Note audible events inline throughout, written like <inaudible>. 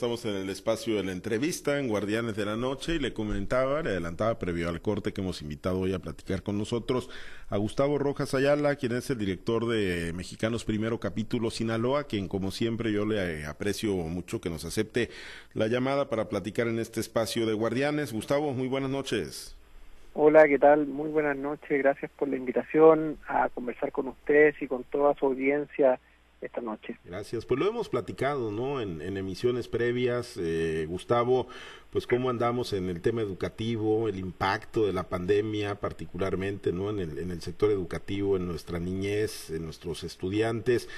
Estamos en el espacio de la entrevista en Guardianes de la Noche y le comentaba, le adelantaba previo al corte que hemos invitado hoy a platicar con nosotros a Gustavo Rojas Ayala, quien es el director de Mexicanos Primero Capítulo Sinaloa, quien como siempre yo le aprecio mucho que nos acepte la llamada para platicar en este espacio de Guardianes. Gustavo, muy buenas noches. Hola, ¿qué tal? Muy buenas noches. Gracias por la invitación a conversar con ustedes y con toda su audiencia esta noche. Gracias. Pues lo hemos platicado, ¿no? En, emisiones previas, eh, Gustavo, pues cómo andamos en el tema educativo, el impacto de la pandemia, particularmente, ¿no? En el, en el sector educativo, en nuestra niñez, en nuestros estudiantes.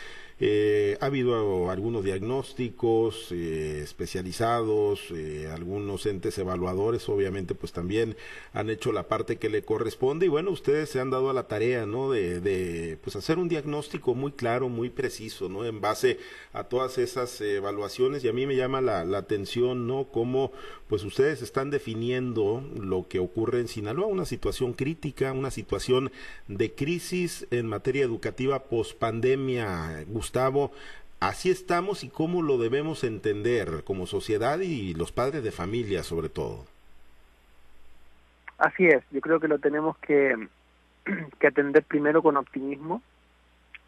Eh, ha habido algunos diagnósticos eh, especializados, eh, algunos entes evaluadores, obviamente, pues también han hecho la parte que le corresponde y bueno, ustedes se han dado a la tarea, ¿no? De, de pues hacer un diagnóstico muy claro, muy preciso, ¿no? En base a todas esas evaluaciones y a mí me llama la, la atención, ¿no? Cómo pues ustedes están definiendo lo que ocurre en Sinaloa, una situación crítica, una situación de crisis en materia educativa post pandemia. Gustavo, así estamos y cómo lo debemos entender como sociedad y los padres de familia sobre todo. Así es, yo creo que lo tenemos que, <clears throat> que atender primero con optimismo.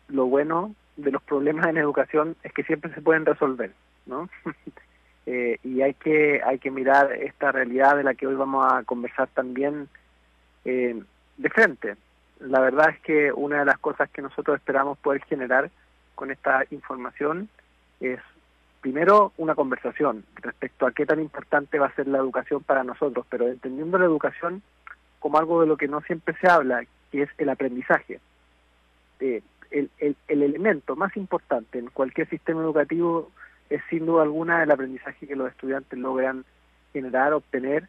Lo bueno de los problemas en educación es que siempre se pueden resolver, ¿no? <laughs> Eh, y hay que hay que mirar esta realidad de la que hoy vamos a conversar también eh, de frente. La verdad es que una de las cosas que nosotros esperamos poder generar con esta información es primero una conversación respecto a qué tan importante va a ser la educación para nosotros, pero entendiendo la educación como algo de lo que no siempre se habla, que es el aprendizaje. Eh, el, el, el elemento más importante en cualquier sistema educativo es sin duda alguna el aprendizaje que los estudiantes logran generar, obtener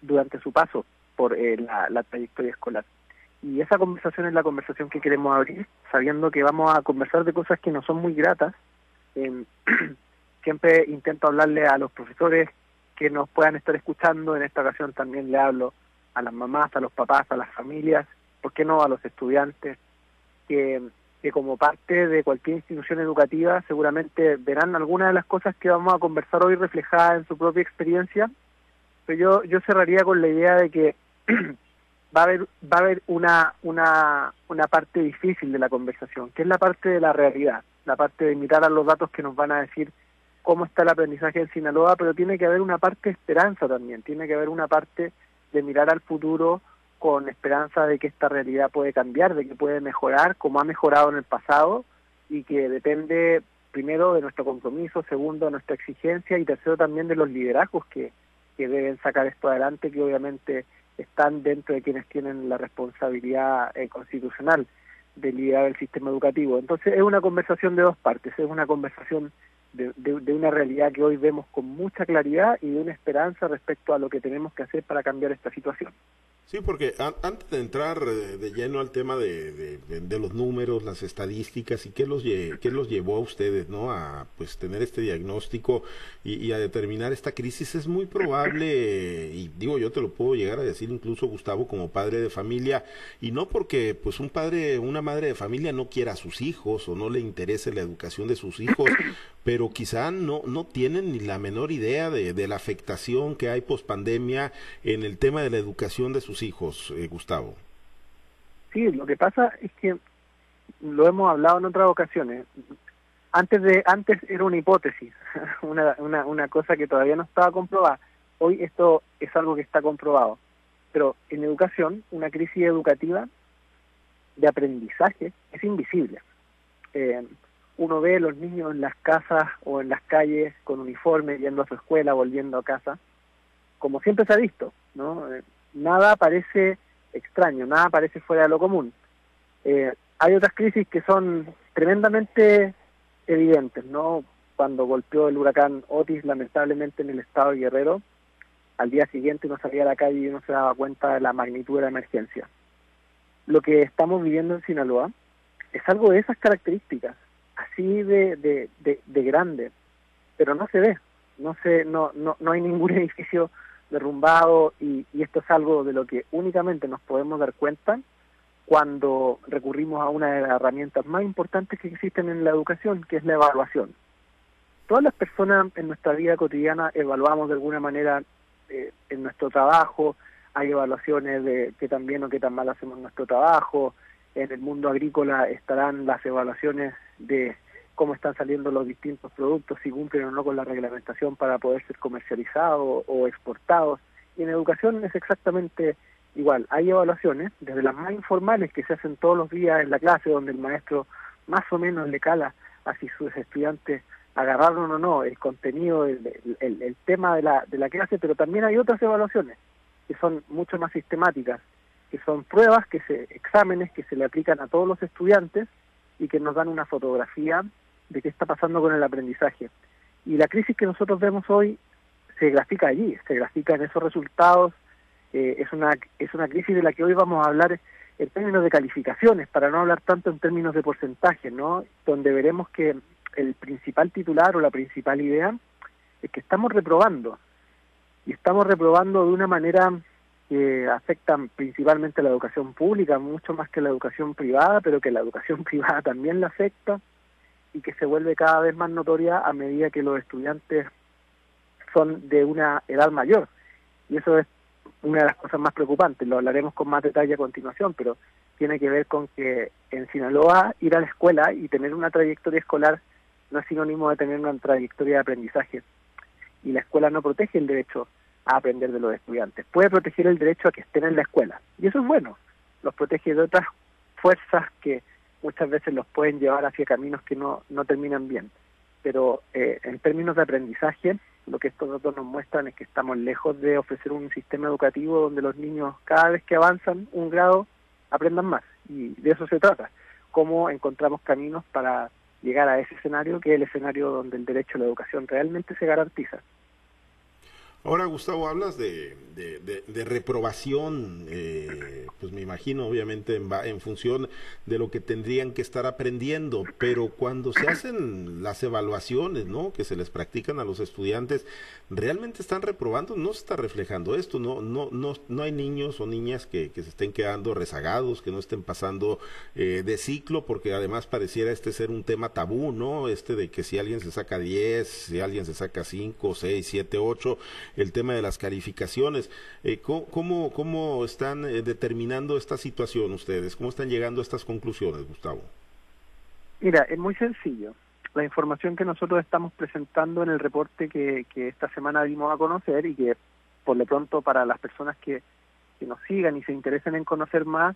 durante su paso por eh, la, trayectoria escolar. Y esa conversación es la conversación que queremos abrir, sabiendo que vamos a conversar de cosas que no son muy gratas. Em, <clears throat> siempre intento hablarle a los profesores que nos puedan estar escuchando, en esta ocasión también le hablo a las mamás, a los papás, a las familias, ¿por qué no a los estudiantes? Que que como parte de cualquier institución educativa seguramente verán algunas de las cosas que vamos a conversar hoy reflejadas en su propia experiencia, pero yo, yo cerraría con la idea de que <clears throat> va a haber, va a haber una, una, una parte difícil de la conversación, que es la parte de la realidad, la parte de mirar a los datos que nos van a decir cómo está el aprendizaje en Sinaloa, pero tiene que haber una parte de esperanza también, tiene que haber una parte de mirar al futuro con esperanza de que esta realidad puede cambiar, de que puede mejorar como ha mejorado en el pasado y que depende primero de nuestro compromiso, segundo de nuestra exigencia y tercero también de los liderazgos que, que deben sacar esto adelante, que obviamente están dentro de quienes tienen la responsabilidad eh, constitucional de liderar el sistema educativo. Entonces es una conversación de dos partes, es una conversación de, de, una realidad que hoy vemos con mucha claridad y de una esperanza respecto a lo que tenemos que hacer para cambiar esta situación. Sí, porque antes de entrar eh, de lleno al tema de, de, los números, las estadísticas y qué los, qué los llevó a ustedes ¿no? a pues, tener este diagnóstico y, a determinar esta crisis, es muy probable, y digo yo te lo puedo llegar a decir incluso Gustavo como padre de familia, y no porque pues un padre, una madre de familia no quiera a sus hijos o no le interese la educación de sus hijos, pero quizá no, no tienen ni la menor idea de, de la afectación que hay post pandemia en el tema de la educación de sus hijos, eh, Gustavo? Sí, lo que pasa es que lo hemos hablado en otras ocasiones. Antes de antes era una hipótesis, <laughs> una, una, una cosa que todavía no estaba comprobada. Hoy esto es algo que está comprobado. Pero en educación, una crisis educativa de aprendizaje es invisible. Eh, uno ve a los niños en las casas o en las calles con uniforme, yendo a su escuela, volviendo a casa, como siempre se ha visto, ¿no? Nada parece extraño, nada parece fuera de lo común. Eh, hay otras crisis que son tremendamente evidentes, ¿no? Cuando golpeó el huracán Otis, lamentablemente en el estado de Guerrero, al día siguiente uno salía a la calle y uno se daba cuenta de la magnitud de la emergencia. Lo que estamos viviendo en Sinaloa es algo de esas características, así de, de, de, de grande, pero no se ve, no se, no, no, no hay ningún <laughs> edificio derrumbado y, esto es algo de lo que únicamente nos podemos dar cuenta cuando recurrimos a una de las herramientas más importantes que existen en la educación, que es la evaluación. todas las personas en nuestra vida cotidiana evaluamos de alguna manera eh, en nuestro trabajo, hay evaluaciones de qué tan bien o qué tan mal hacemos nuestro trabajo, en el mundo agrícola estarán las evaluaciones de cómo están saliendo los distintos productos, si cumplen o no con la reglamentación para poder ser comercializados o exportados. Y en educación es exactamente igual. Hay evaluaciones, desde las más informales que se hacen todos los días en la clase, donde el maestro más o menos le cala a si sus estudiantes agarraron o no el contenido, el, tema de la, de la clase, pero también hay otras evaluaciones que son mucho más sistemáticas, que son pruebas, que se, exámenes que se le aplican a todos los estudiantes y que nos dan una fotografía de qué está pasando con el aprendizaje. Y la crisis que nosotros vemos hoy se grafica allí, se grafica en esos resultados. Eh, es, una, es una crisis de la que hoy vamos a hablar en términos de calificaciones, para no hablar tanto en términos de porcentaje, ¿no? Donde veremos que el principal titular o la principal idea es que estamos reprobando. Y estamos reprobando de una manera que afecta principalmente a la educación pública, mucho más que la educación privada, pero que la educación <laughs> privada también la afecta y que se vuelve cada vez más notoria a medida que los estudiantes son de una edad mayor. Y eso es una de las cosas más preocupantes, lo hablaremos con más detalle a continuación, pero tiene que ver con que en Sinaloa ir a la escuela y tener una trayectoria escolar no es sinónimo de tener una trayectoria de aprendizaje. Y la escuela no protege el derecho a aprender de los estudiantes, puede proteger el derecho a que estén en la escuela. Y eso es bueno, los protege de otras fuerzas que muchas veces los pueden llevar hacia caminos que no, no terminan bien. Pero eh, en términos de aprendizaje, lo que estos datos nos muestran es que estamos lejos de ofrecer un sistema educativo donde los niños cada vez que avanzan un grado aprendan más. Y de eso se trata. Cómo encontramos caminos para llegar a ese escenario, que es el escenario donde el derecho a la educación realmente se garantiza. Ahora, Gustavo, hablas de, de, reprobación, eh, pues me imagino, obviamente, en, en, función de lo que tendrían que estar aprendiendo, pero cuando se hacen las evaluaciones, ¿no? Que se les practican a los estudiantes, ¿realmente están reprobando? No se está reflejando esto, ¿no? No, no, no hay niños o niñas que, que se estén quedando rezagados, que no estén pasando eh, de ciclo, porque además pareciera este ser un tema tabú, ¿no? Este de que si alguien se saca 10, si alguien se saca 5, 6, 7, 8, el tema de las calificaciones. Eh, ¿cómo, ¿Cómo están eh, determinando esta situación ustedes? ¿Cómo están llegando a estas conclusiones, Gustavo? Mira, es muy sencillo. La información que nosotros estamos presentando en el reporte que, que esta semana dimos a conocer y que por lo pronto para las personas que, que nos sigan y se interesen en conocer más,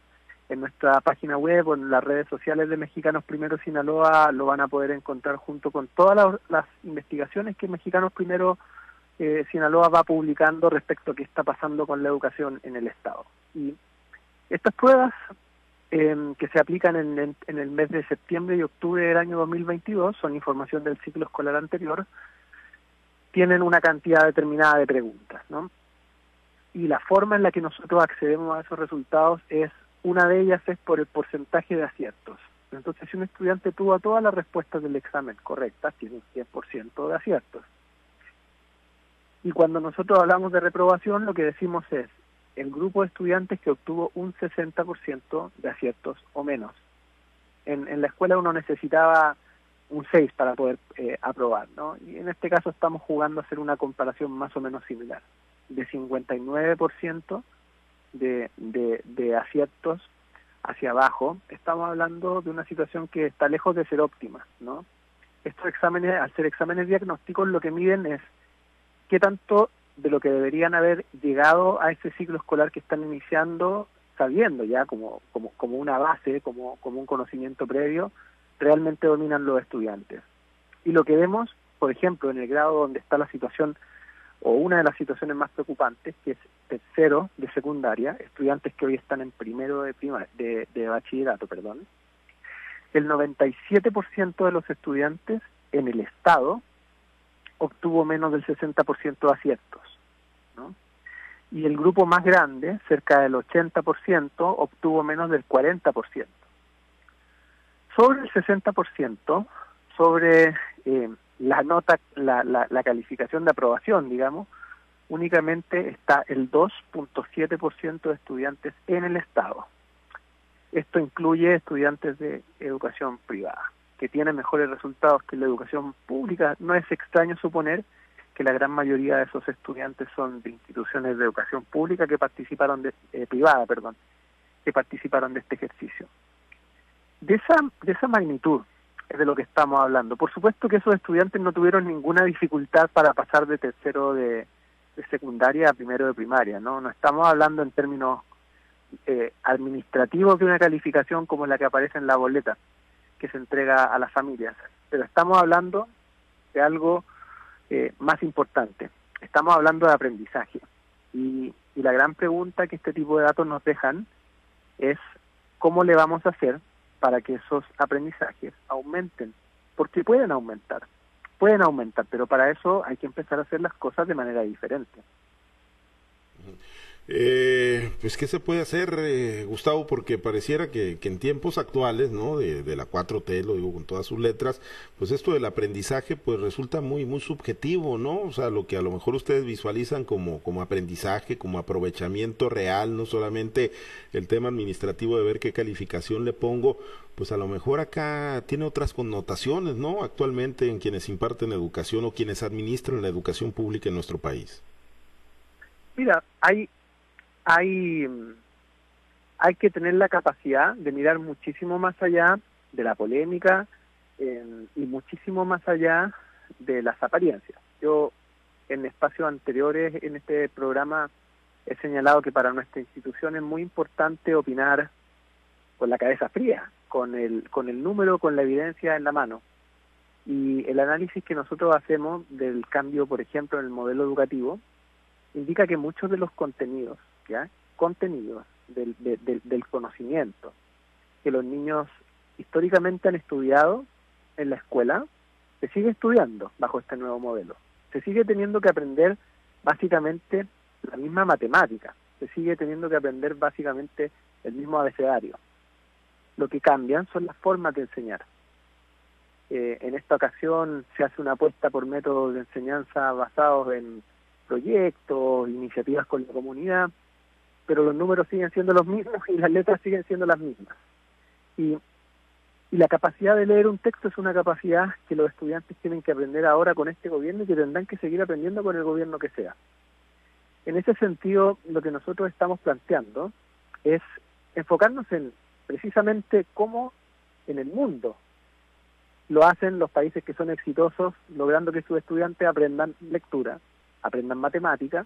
en nuestra página web o en las redes sociales de Mexicanos Primero Sinaloa lo van a poder encontrar junto con todas las, las investigaciones que Mexicanos Primero eh, Sinaloa va publicando respecto a qué está pasando con la educación en el Estado. Y estas pruebas em, que se aplican en, en, el mes de septiembre y octubre del año 2022, son información del ciclo escolar anterior, tienen una cantidad determinada de preguntas, ¿no? Y la forma en la que nosotros accedemos a esos resultados es, una de ellas es por el porcentaje de aciertos. Entonces, si un estudiante tuvo todas las respuestas del examen correctas, tiene un 100% de aciertos. Y cuando nosotros hablamos de reprobación, lo que decimos es el grupo de estudiantes que obtuvo un 60% de aciertos o menos. En, en, la escuela uno necesitaba un 6 para poder eh, aprobar, ¿no? Y en este caso estamos jugando a hacer una comparación más o menos similar. De 59% de, de, de aciertos hacia abajo, estamos hablando de una situación que está lejos de ser óptima, ¿no? Estos exámenes, al ser exámenes diagnósticos, lo que miden es qué tanto de lo que deberían haber llegado a ese ciclo escolar que están iniciando, sabiendo ya como, como, como una base, como, como un conocimiento previo, realmente dominan los estudiantes. Y lo que vemos, por ejemplo, en el grado donde está la situación, o una de las situaciones más preocupantes, que es tercero de secundaria, estudiantes que hoy están en primero de, prima, de, de bachillerato, perdón, el 97% de los estudiantes en el Estado obtuvo menos del 60% de aciertos. ¿no? Y el grupo más grande, cerca del 80%, obtuvo menos del 40%. Sobre el 60%, sobre eh, la nota, la, la, la calificación de aprobación, digamos, únicamente está el 2.7% de estudiantes en el Estado. Esto incluye estudiantes de educación privada. Que tiene mejores resultados que la educación pública, no es extraño suponer que la gran mayoría de esos estudiantes son de instituciones de educación pública que participaron de eh, privada, perdón, que participaron de este ejercicio. De esa de esa magnitud es de lo que estamos hablando. Por supuesto que esos estudiantes no tuvieron ninguna dificultad para pasar de tercero de, secundaria a primero de primaria, ¿no? No estamos hablando en términos eh, administrativos de una calificación como la que aparece en la boleta que se entrega a las familias, pero estamos hablando de algo eh, más importante. Estamos hablando de aprendizaje y, la gran pregunta que este tipo de datos nos dejan es cómo le vamos a hacer para que esos aprendizajes aumenten, porque pueden aumentar, pueden aumentar, pero para eso hay que empezar a hacer las cosas de manera diferente. Eh, pues, ¿qué se puede hacer, eh, Gustavo? Porque pareciera que, en tiempos actuales, ¿no? De, la 4T, lo digo con todas sus letras, pues esto del aprendizaje, pues resulta muy, muy subjetivo, ¿no? O sea, lo que a lo mejor ustedes visualizan como, como aprendizaje, como aprovechamiento real, no solamente el tema administrativo de ver qué calificación le pongo, pues a lo mejor acá tiene otras connotaciones, ¿no? Actualmente en quienes imparten educación o quienes administran la educación pública en nuestro país. Mira, hay hay, hay que tener la capacidad de mirar muchísimo más allá de la polémica eh, y muchísimo más allá de las apariencias. Yo en espacios anteriores en este programa he señalado que para nuestra institución es muy importante opinar con la cabeza fría, con el, con el número, con la evidencia en la mano. Y el análisis que nosotros hacemos del cambio, por ejemplo, en el modelo educativo, indica que muchos de los contenidos contenidos del, del conocimiento que los niños históricamente han estudiado en la escuela, se sigue estudiando bajo este nuevo modelo. Se sigue teniendo que aprender básicamente la misma matemática, se sigue teniendo que aprender básicamente el mismo abecedario. Lo que cambian son las formas de enseñar. Eh, en esta ocasión se hace una apuesta por métodos de enseñanza basados en proyectos, iniciativas con la comunidad, pero los números siguen siendo los mismos y las letras siguen siendo las mismas. Y, y la capacidad de leer un texto es una capacidad que los estudiantes tienen que aprender ahora con este gobierno y que tendrán que seguir aprendiendo con el gobierno que sea. En ese sentido, lo que nosotros estamos planteando es enfocarnos en precisamente cómo en el mundo lo hacen los países que son exitosos, logrando que sus estudiantes aprendan lectura, aprendan matemática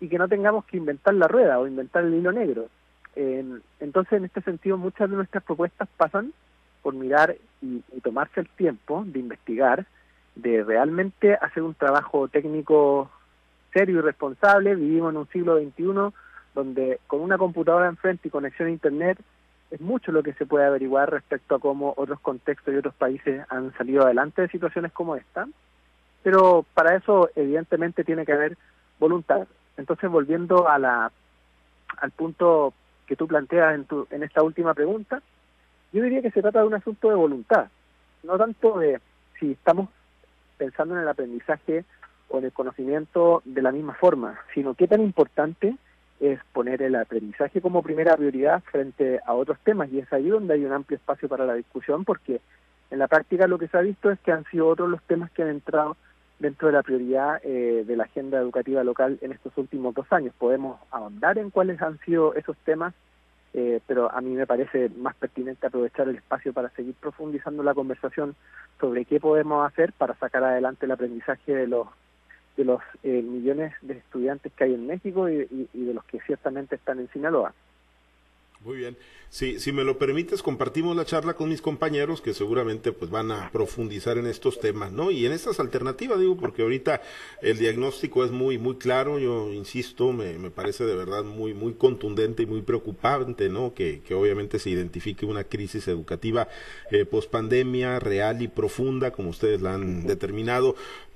y que no tengamos que inventar la rueda o inventar el hilo negro. entonces, en este sentido, muchas de nuestras propuestas pasan por mirar y, tomarse el tiempo de investigar, de realmente hacer un trabajo técnico serio y responsable. Vivimos en un siglo XXI donde con una computadora enfrente y conexión a Internet es mucho lo que se puede averiguar respecto a cómo otros contextos y otros países han salido adelante de situaciones como esta. Pero para eso, evidentemente, tiene que haber voluntad, entonces, volviendo a la, al punto que tú planteas en, tu, en esta última pregunta, yo diría que se trata de un asunto de voluntad, no tanto de si estamos pensando en el aprendizaje o en el conocimiento de la misma forma, sino qué tan importante es poner el aprendizaje como primera prioridad frente a otros temas. Y es ahí donde hay un amplio espacio para la discusión porque en la práctica lo que se ha visto es que han sido otros los temas que han entrado dentro de la prioridad eh, de la agenda educativa local en estos últimos dos años. Podemos ahondar en cuáles han sido esos temas, eh, pero a mí me parece más pertinente aprovechar el espacio para seguir profundizando la conversación sobre qué podemos hacer para sacar adelante el aprendizaje de los de los eh, millones de estudiantes que hay en México y de los que ciertamente están en Sinaloa. Muy bien. Si, si me lo permites, compartimos la charla con mis compañeros que seguramente pues van a profundizar en estos temas, ¿no? Y en estas alternativas, digo, porque ahorita el diagnóstico es muy, muy claro, yo insisto, me, me parece de verdad muy, muy contundente y muy preocupante, ¿no? Que, que obviamente se identifique una crisis educativa eh, post pandemia real y profunda, como ustedes la han determinado,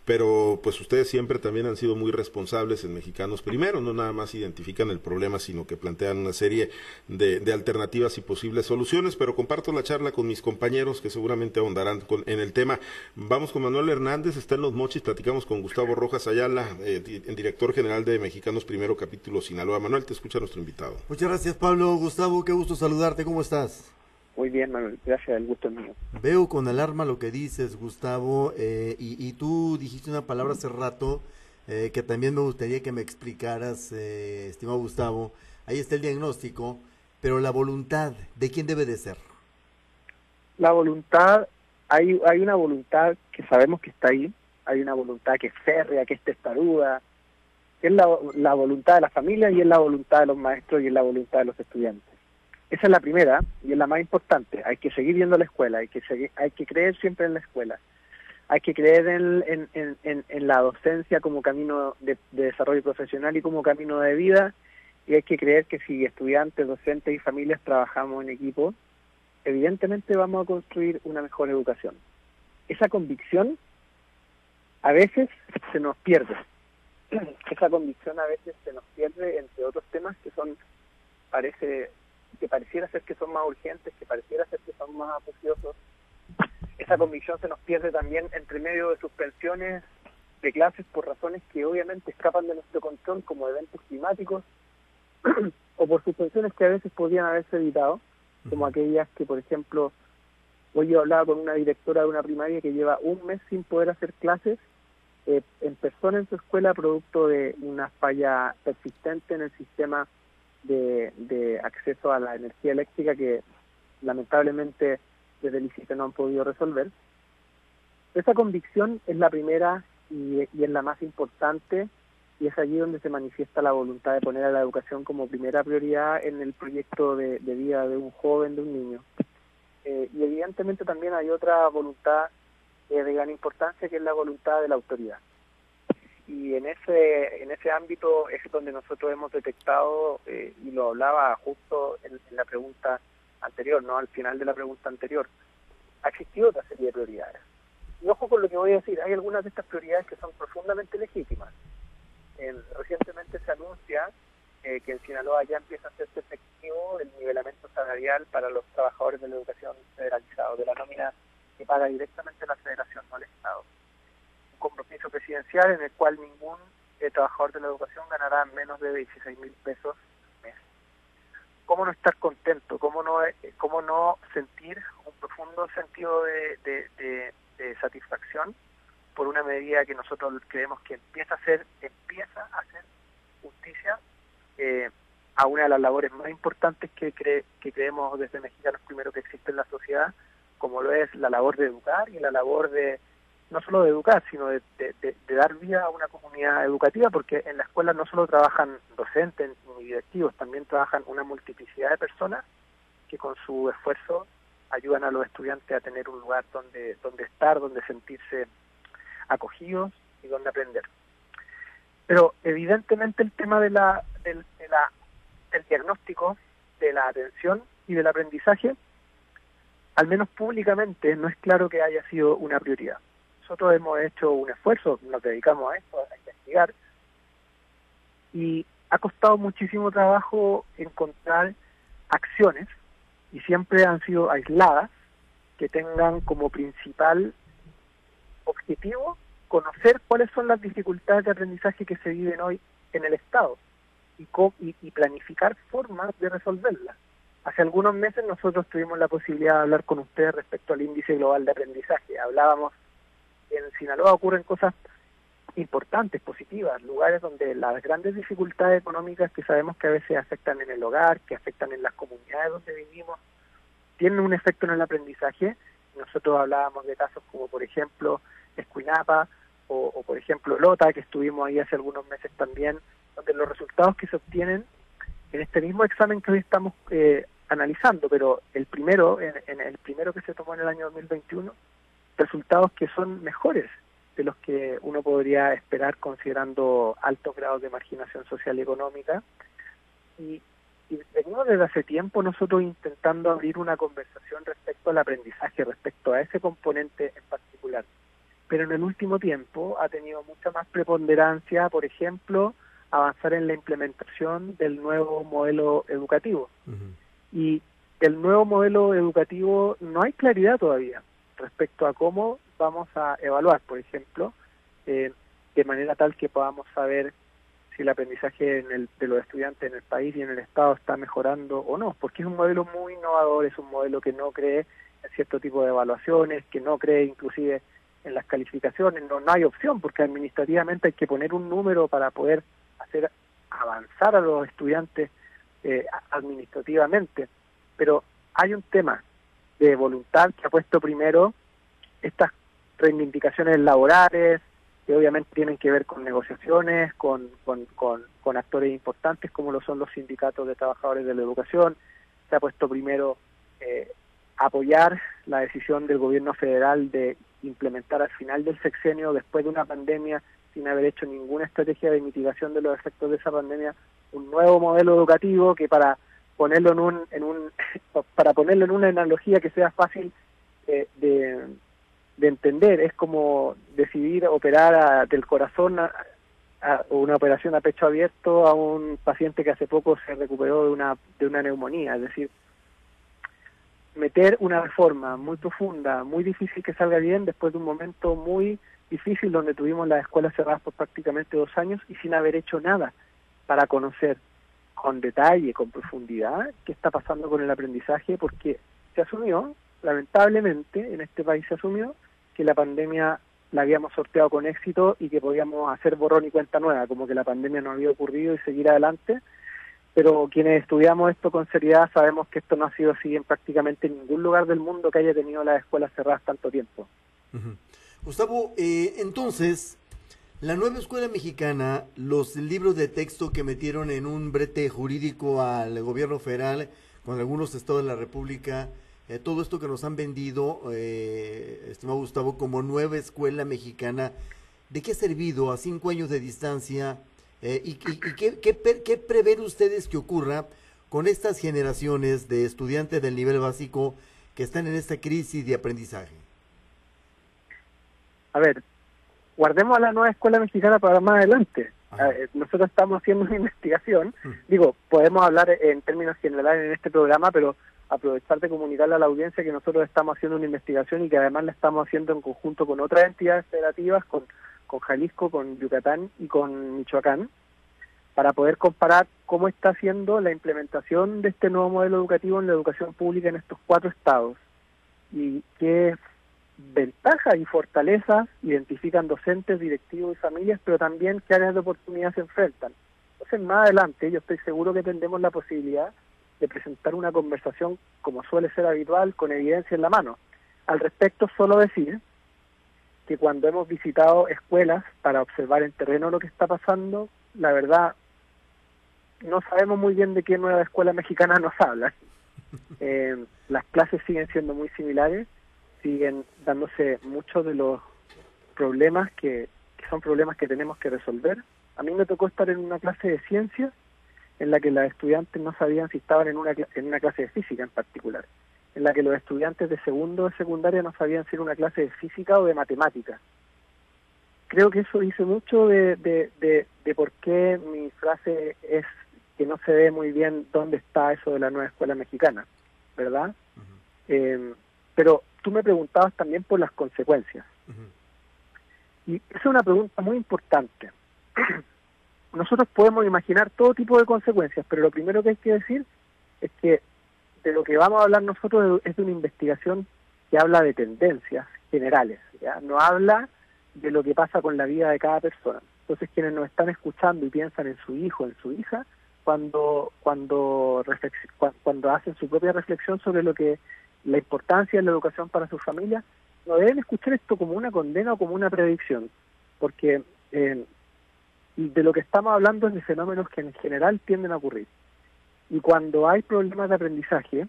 pero pues ustedes siempre también han sido muy responsables en Mexicanos Primero, no nada más identifican el problema, sino que plantean una serie de, alternativas y posibles soluciones, pero comparto la charla con mis compañeros que seguramente ahondarán en el tema. Vamos con Manuel Hernández, está en Los Mochis, platicamos con Gustavo Rojas Ayala, eh, director general de Mexicanos Primero, capítulo Sinaloa. Manuel, te escucha nuestro invitado. Muchas gracias Pablo, Gustavo, qué gusto saludarte, ¿cómo estás? Muy bien, Manuel, gracias, el gusto es mío. Veo con alarma lo que dices, Gustavo, eh, y, tú dijiste una palabra hace rato eh, que también me gustaría que me explicaras, eh, estimado Gustavo. Ahí está el diagnóstico, pero la voluntad, ¿de quién debe de ser? La voluntad, hay, hay una voluntad que sabemos que está ahí, hay una voluntad que es férrea, que es testaruda, que es la, la voluntad de la familia y es la voluntad de los maestros y es la voluntad de los estudiantes. Esa es la primera y es la más importante. Hay que seguir viendo la escuela, hay que, seguir, hay que creer siempre en la escuela. Hay que creer en, en, la docencia como camino de, desarrollo profesional y como camino de vida. Y hay que creer que si estudiantes, docentes y familias trabajamos en equipo, evidentemente vamos a construir una mejor educación. Esa convicción a veces se nos pierde. <clears throat> Esa convicción a veces se nos pierde entre otros temas que son, parece que pareciera ser que son más urgentes, que pareciera ser que son más apoteosos. Esa convicción se nos pierde también entre medio de suspensiones de clases por razones que obviamente escapan de nuestro control, como eventos climáticos, <clears throat> o por suspensiones que a veces podían haberse evitado, como aquellas que, por ejemplo, hoy yo hablaba con una directora de una primaria que lleva un mes sin poder hacer clases eh, en persona en su escuela producto de una falla persistente en el sistema de, acceso a la energía eléctrica que lamentablemente desde el ICITE no han podido resolver. Esa convicción es la primera y, es la más importante y es allí donde se manifiesta la voluntad de poner a la educación como primera prioridad en el proyecto de, vida de un joven, de un niño. Eh, y evidentemente también hay otra voluntad eh, de gran importancia que es la voluntad de la autoridad y en ese en ese ámbito es donde nosotros hemos detectado eh, y lo hablaba justo en, la pregunta anterior no al final de la pregunta anterior. Ha existido otra serie de prioridades. Y ojo con lo que voy a decir hay algunas de estas prioridades que son profundamente legítimas. Recientemente se anuncia eh, que en Sinaloa ya empieza a hacerse efectivo el nivelamiento salarial para los trabajadores de la educación federalizado de la nómina que paga directamente la federación no al estado compromiso presidencial en el cual ningún eh, trabajador de la educación ganará menos de 16 mil pesos al mes. ¿Cómo no estar contento? ¿Cómo no, eh, cómo no sentir un profundo sentido de, satisfacción por una medida que nosotros creemos que empieza a hacer, empieza a hacer justicia eh, a una de las labores más importantes que, que creemos desde Mexicanos primero que existe en la sociedad, como lo es la labor de educar y la labor de no solo de educar, sino de, dar vida a una comunidad educativa, porque en la escuela no solo trabajan docentes ni directivos, también trabajan una multiplicidad de personas que con su esfuerzo ayudan a los estudiantes a tener un lugar donde, donde estar, donde sentirse acogidos y donde aprender. Pero evidentemente el tema de la, del, de del diagnóstico, de la atención y del aprendizaje, al menos públicamente, no es claro que haya sido una prioridad nosotros hemos hecho un esfuerzo, nos dedicamos a esto, a investigar, y ha costado muchísimo trabajo encontrar acciones, y siempre han sido aisladas, que tengan como principal objetivo conocer cuáles son las dificultades de aprendizaje que se viven hoy en el Estado y, y planificar formas de resolverlas. Hace algunos meses nosotros tuvimos la posibilidad de hablar con ustedes respecto al índice global de aprendizaje. Hablábamos en Sinaloa ocurren cosas importantes, positivas, lugares donde las grandes dificultades económicas que sabemos que a veces afectan en el hogar, que afectan en las comunidades donde vivimos, tienen un efecto en el aprendizaje. Nosotros hablábamos de casos como, por ejemplo, Escuinapa o, por ejemplo, Lota, que estuvimos ahí hace algunos meses también, donde los resultados que se obtienen en este mismo examen que hoy estamos eh, analizando, pero el primero, en el primero que se tomó en el año 2021, resultados que son mejores de los que uno podría esperar considerando altos grados de marginación social y económica. Y, y venimos desde hace tiempo nosotros intentando abrir una conversación respecto al aprendizaje, respecto a ese componente en particular. Pero en el último tiempo ha tenido mucha más preponderancia, por ejemplo, avanzar en la implementación del nuevo modelo educativo. Y el nuevo modelo educativo no hay claridad todavía respecto a cómo vamos a evaluar, por ejemplo, eh, de manera tal que podamos saber si el aprendizaje de los estudiantes en el país y en el Estado está mejorando o no, porque es un modelo muy innovador, es un modelo que no cree en cierto tipo de evaluaciones, que no cree inclusive en las calificaciones, no, no hay opción, porque administrativamente hay que poner un número para poder hacer avanzar a los estudiantes eh, administrativamente. Pero hay un tema de voluntad que ha puesto primero estas reivindicaciones laborales, que obviamente tienen que ver con negociaciones, con, con, con, actores importantes como lo son los sindicatos de trabajadores de la educación. Se ha puesto primero eh, apoyar la decisión del gobierno federal de implementar al final del sexenio, después de una pandemia, sin haber hecho ninguna estrategia de mitigación de los efectos de esa pandemia, un nuevo modelo educativo que para ponerlo en un, en un <laughs> para ponerlo en una analogía que sea fácil eh, de, de, entender, es como decidir operar del corazón a, una operación a pecho abierto a un paciente que hace poco se recuperó de una de una neumonía, es decir, meter una reforma muy profunda, muy difícil que salga bien después de un momento muy difícil donde tuvimos las escuelas cerradas por prácticamente dos años y sin haber hecho nada para conocer con detalle, con profundidad, qué está pasando con el aprendizaje, porque se asumió, lamentablemente, en este país se asumió que la pandemia la habíamos sorteado con éxito y que podíamos hacer borrón y cuenta nueva, como que la pandemia no había ocurrido y seguir adelante, pero quienes estudiamos esto con seriedad sabemos que esto no ha sido así en prácticamente ningún lugar del mundo que haya tenido las escuelas cerradas tanto tiempo. Gustavo, eh, entonces, la nueva escuela mexicana, los libros de texto que metieron en un brete jurídico al gobierno federal con algunos estados de la República, eh, todo esto que nos han vendido, eh, estimado Gustavo, como nueva escuela mexicana, ¿de qué ha servido a cinco años de distancia? Eh, ¿Y, qué, qué, prevén ustedes que ocurra con estas generaciones de estudiantes del nivel básico que están en esta crisis de aprendizaje? A ver, guardemos a la nueva escuela mexicana para más adelante. Nosotros estamos haciendo una <laughs> investigación, mm. digo, podemos hablar en términos generales en este programa, pero aprovechar de comunicarle a la audiencia que nosotros estamos haciendo una investigación y que además la estamos haciendo en conjunto con otras entidades federativas, con con Jalisco, con Yucatán y con Michoacán, para poder comparar cómo está haciendo la implementación de este nuevo modelo educativo en la educación pública en estos cuatro estados y qué ventajas y fortalezas identifican docentes, directivos y familias, pero también qué áreas de oportunidad se enfrentan. Entonces, más adelante, yo estoy seguro que tendremos la posibilidad de presentar una conversación, como suele ser habitual, con evidencia en la mano. Al respecto, solo decir que cuando hemos visitado escuelas para observar en terreno lo que está pasando, la verdad no sabemos muy bien de qué nueva escuela mexicana nos habla. <laughs> Eh, las clases siguen siendo muy similares, siguen dándose muchos de los problemas que, son problemas que tenemos que resolver. A mí me tocó estar en una clase de ciencia en la que las estudiantes no sabían si estaban en una, en una clase de física en particular en la que los estudiantes de segundo de secundaria no sabían si era una clase de física o de matemática. Creo que eso dice mucho de, de, por qué mi frase es que no se ve muy bien dónde está eso de la nueva escuela mexicana, ¿verdad? Em, pero tú me preguntabas también por las consecuencias. Y esa es una pregunta muy importante. <clears throat> Nosotros podemos imaginar todo tipo de consecuencias, pero lo primero que hay que decir es que de lo que vamos a hablar nosotros es de una investigación que habla de tendencias generales, ¿ya? no habla de lo que pasa con la vida de cada persona. Entonces quienes nos están escuchando y piensan en su hijo, en su hija, cuando cuando cuando hacen su propia reflexión sobre lo que la importancia de la educación para su familia, no deben escuchar esto como una condena o como una predicción, porque eh, de lo que estamos hablando es de fenómenos que en general tienden a ocurrir. Y cuando hay problemas de aprendizaje,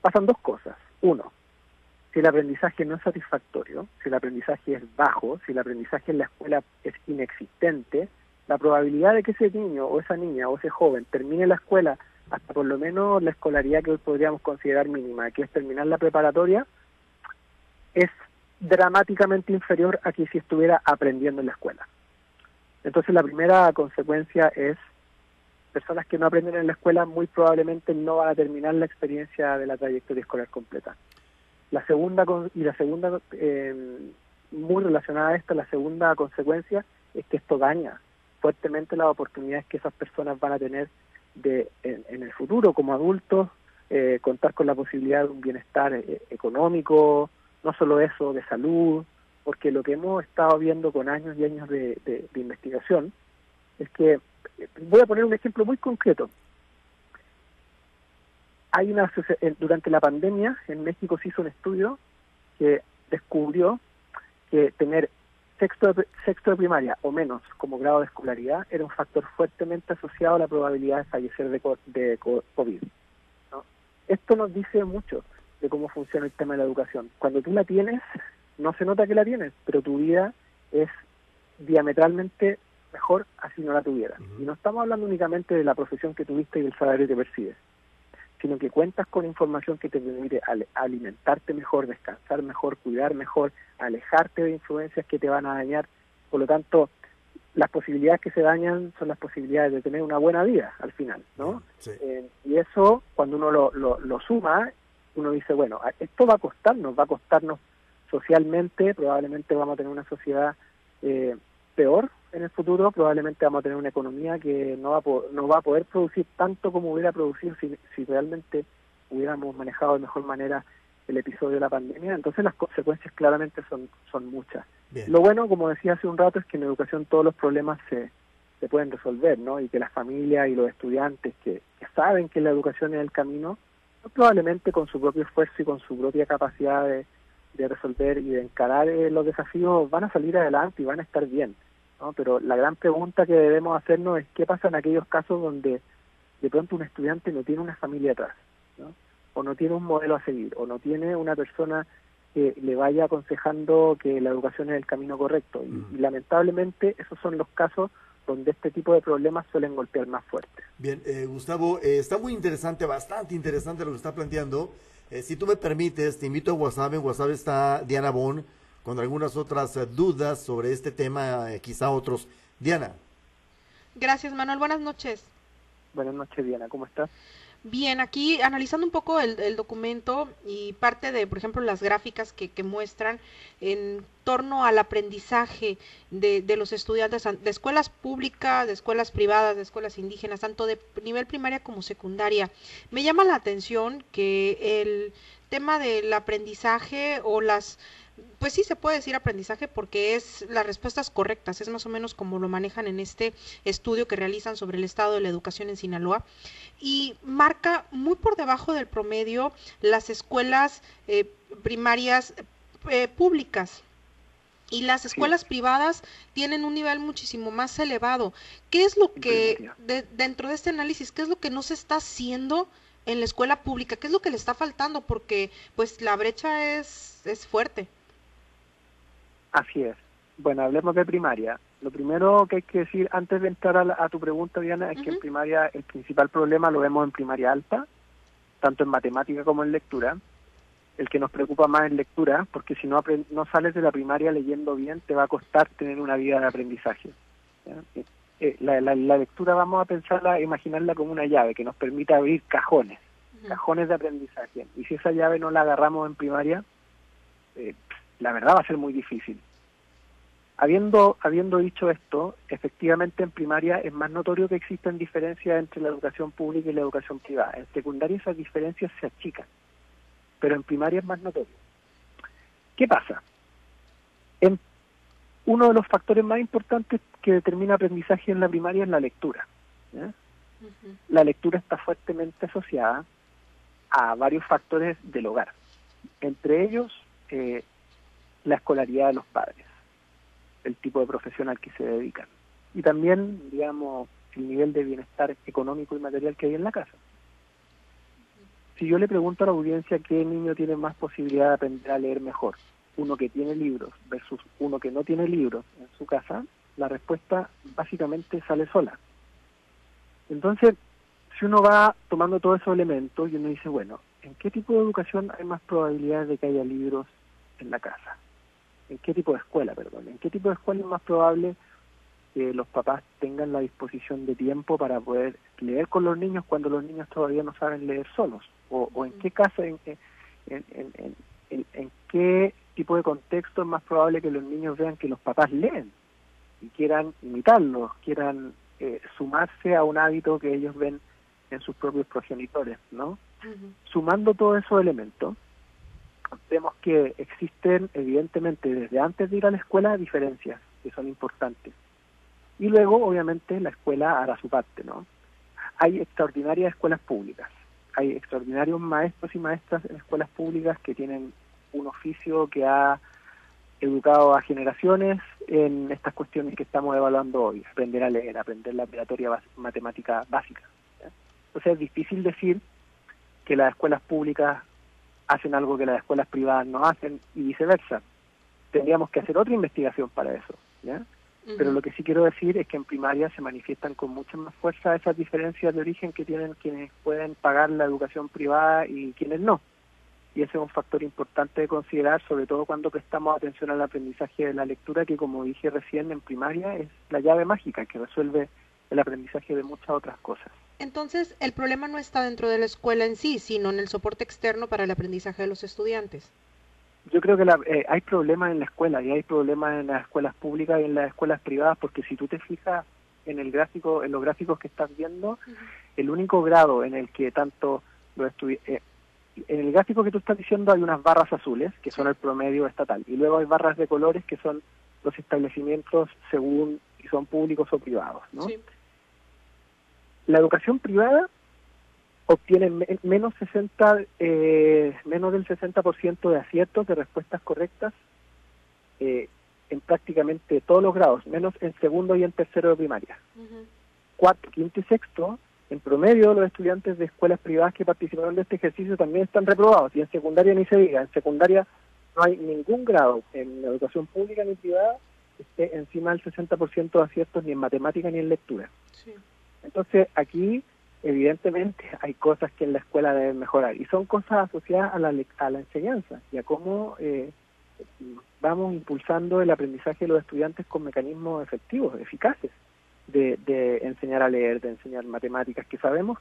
pasan dos cosas. Uno, si el aprendizaje no es satisfactorio, si el aprendizaje es bajo, si el aprendizaje en la escuela es inexistente, la probabilidad de que ese niño o esa niña o ese joven termine la escuela hasta por lo menos la escolaridad que hoy podríamos considerar mínima, que es terminar la preparatoria, es dramáticamente inferior a que si estuviera aprendiendo en la escuela. Entonces la primera consecuencia es personas que no aprenden en la escuela muy probablemente no van a terminar la experiencia de la trayectoria escolar completa. La segunda y la segunda eh, muy relacionada a esta, la segunda consecuencia es que esto daña fuertemente las oportunidades que esas personas van a tener de en, el futuro como adultos, eh, contar con la posibilidad de un bienestar eh, económico, no solo eso, de salud, porque lo que hemos estado viendo con años y años de, de investigación es que, voy a poner un ejemplo muy concreto, hay una durante la pandemia en México se hizo un estudio que descubrió que tener sexto de, sexto de primaria o menos como grado de escolaridad era un factor fuertemente asociado a la probabilidad de fallecer de, de COVID. Esto nos dice mucho de cómo funciona el tema de la educación. Cuando tú la tienes, no se nota que la tienes, pero tu vida es diametralmente mejor así no la tuvieras. Y no estamos hablando únicamente de la profesión que tuviste y del salario que percibes sino que cuentas con información que te permite alimentarte mejor, descansar mejor, cuidar mejor, alejarte de influencias que te van a dañar. Por lo tanto, las posibilidades que se dañan son las posibilidades de tener una buena vida al final, ¿no? Eh, y eso, cuando uno lo, lo, suma, uno dice, bueno, esto va a costarnos, va a costarnos socialmente, probablemente vamos a tener una sociedad eh, peor en el futuro, probablemente vamos a tener una economía que no va a, no va a poder producir tanto como hubiera producido si, si realmente hubiéramos manejado de mejor manera el episodio de la pandemia. Entonces las consecuencias claramente son, son muchas. Lo bueno, como decía hace un rato, es que en educación todos los problemas se, se pueden resolver, ¿no? Y que las familias y los estudiantes que, saben que la educación es el camino, probablemente con su propio esfuerzo y con su propia capacidad de, de resolver y de encarar eh, los desafíos van a salir adelante y van a estar bien. Pero la gran pregunta que debemos hacernos es qué pasa en aquellos casos donde de pronto un estudiante no tiene una familia atrás, o no tiene un modelo a seguir, o no tiene una persona que le vaya aconsejando que la educación es el camino correcto. Y, mm. lamentablemente esos son los casos donde este tipo de problemas suelen golpear más fuerte. Bien, eh, Gustavo, eh, está muy interesante, bastante interesante lo que está planteando. Eh, si tú me permites, te invito a WhatsApp. En WhatsApp está Diana Bon con algunas otras eh, dudas sobre este tema, eh, quizá otros. Diana. Gracias, Manuel. Buenas noches. Buenas noches, Diana. ¿Cómo estás? Bien, aquí analizando un poco el, documento y parte de, por ejemplo, las gráficas que, que muestran en torno al aprendizaje de, de, los estudiantes de escuelas públicas, de escuelas privadas, de escuelas indígenas, tanto de nivel primaria como secundaria. Me llama la atención que el tema del aprendizaje o las pues sí se puede decir aprendizaje porque es las respuestas correctas, es más o menos como lo manejan en este estudio que realizan sobre el estado de la educación en Sinaloa y marca muy por debajo del promedio las escuelas eh, primarias eh, públicas. Y las escuelas privadas tienen un nivel muchísimo más elevado. ¿Qué es lo que, dentro de este análisis, qué es lo que no se está haciendo en la escuela pública? ¿Qué es lo que le está faltando? Porque pues la brecha es, es fuerte. Así es. Bueno, hablemos de primaria. Lo primero que hay que decir antes de entrar a, tu pregunta, Diana, es que en primaria el principal problema lo vemos en primaria alta, tanto en matemática como en lectura. El que nos preocupa más en lectura, porque si no, no sales de la primaria leyendo bien, te va a costar tener una vida de aprendizaje. Eh, eh, la, lectura vamos a pensarla, imaginarla como una llave que nos permite abrir cajones, cajones de aprendizaje. Y si esa llave no la agarramos en primaria, eh, la verdad va a ser muy difícil. Habiendo, habiendo dicho esto, efectivamente en primaria es más notorio que existen diferencias entre la educación pública y la educación privada. En secundaria esas diferencias se achican, pero en primaria es más notorio. ¿Qué pasa? En uno de los factores más importantes que determina aprendizaje en la primaria es la lectura. La lectura está fuertemente asociada a varios factores del hogar, entre ellos eh, la escolaridad de los padres, el tipo de profesión al que se dedican y también, digamos, el nivel de bienestar económico y material que hay en la casa. Si yo le pregunto a la audiencia qué niño tiene más posibilidad de aprender a leer mejor, uno que tiene libros versus uno que no tiene libros en su casa, la respuesta básicamente sale sola. Entonces, si uno va tomando todos esos elementos y uno dice, bueno, ¿en qué tipo de educación hay más probabilidades de que haya libros en la casa? En qué tipo de escuela, perdón, en qué tipo de escuela es más probable que los papás tengan la disposición de tiempo para poder leer con los niños cuando los niños todavía no saben leer solos, o, en qué caso, en, en, qué tipo de contexto es más probable que los niños vean que los papás leen. y quieran imitarlos, quieran eh, sumarse a un hábito que ellos ven en sus propios progenitores, ¿no? Sumando todos esos elementos, vemos que existen evidentemente desde antes de ir a la escuela diferencias que son importantes. Y luego, obviamente, la escuela hará su parte, ¿no? Hay extraordinarias escuelas públicas, hay extraordinarios maestros y maestras en escuelas públicas que tienen un oficio que ha educado a generaciones en estas cuestiones que estamos evaluando hoy, aprender a leer, aprender la operatoria matemática básica. Entonces es difícil decir que las escuelas públicas hacen algo que las escuelas privadas no hacen y viceversa. Tendríamos que hacer otra investigación para eso. ¿ya? Pero lo que sí quiero decir es que en primaria se manifiestan con mucha más fuerza esas diferencias de origen que tienen quienes pueden pagar la educación privada y quienes no. Y ese es un factor importante de considerar, sobre todo cuando prestamos atención al aprendizaje de la lectura, que como dije recién en primaria es la llave mágica que resuelve el aprendizaje de muchas otras cosas. Entonces, el problema no está dentro de la escuela en sí, sino en el soporte externo para el aprendizaje de los estudiantes. Yo creo que eh, hay problemas en la escuela y hay problemas en las escuelas públicas y en las escuelas privadas porque si tú te fijas en el gráfico, en los gráficos que estás viendo, el único grado en el que tanto los eh, en el gráfico que tú estás diciendo hay unas barras azules que son el promedio estatal y luego hay barras de colores que son los establecimientos según si son públicos o privados, ¿no? La educación privada obtiene menos 60 eh, menos del 60% de aciertos de respuestas correctas eh, en prácticamente todos los grados, menos en segundo y en tercero de primaria. Cuarto, quinto y sexto, en promedio los estudiantes de escuelas privadas que participaron de este ejercicio también están reprobados y en secundaria ni se diga, en secundaria no hay ningún grado en educación pública ni privada que esté encima del 60% de aciertos ni en matemática ni en lectura. Sí. Entonces, aquí evidentemente hay cosas que en la escuela deben mejorar y son cosas asociadas a la, a la enseñanza y a cómo eh, vamos impulsando el aprendizaje de los estudiantes con mecanismos efectivos, eficaces, de, de enseñar a leer, de enseñar matemáticas, que sabemos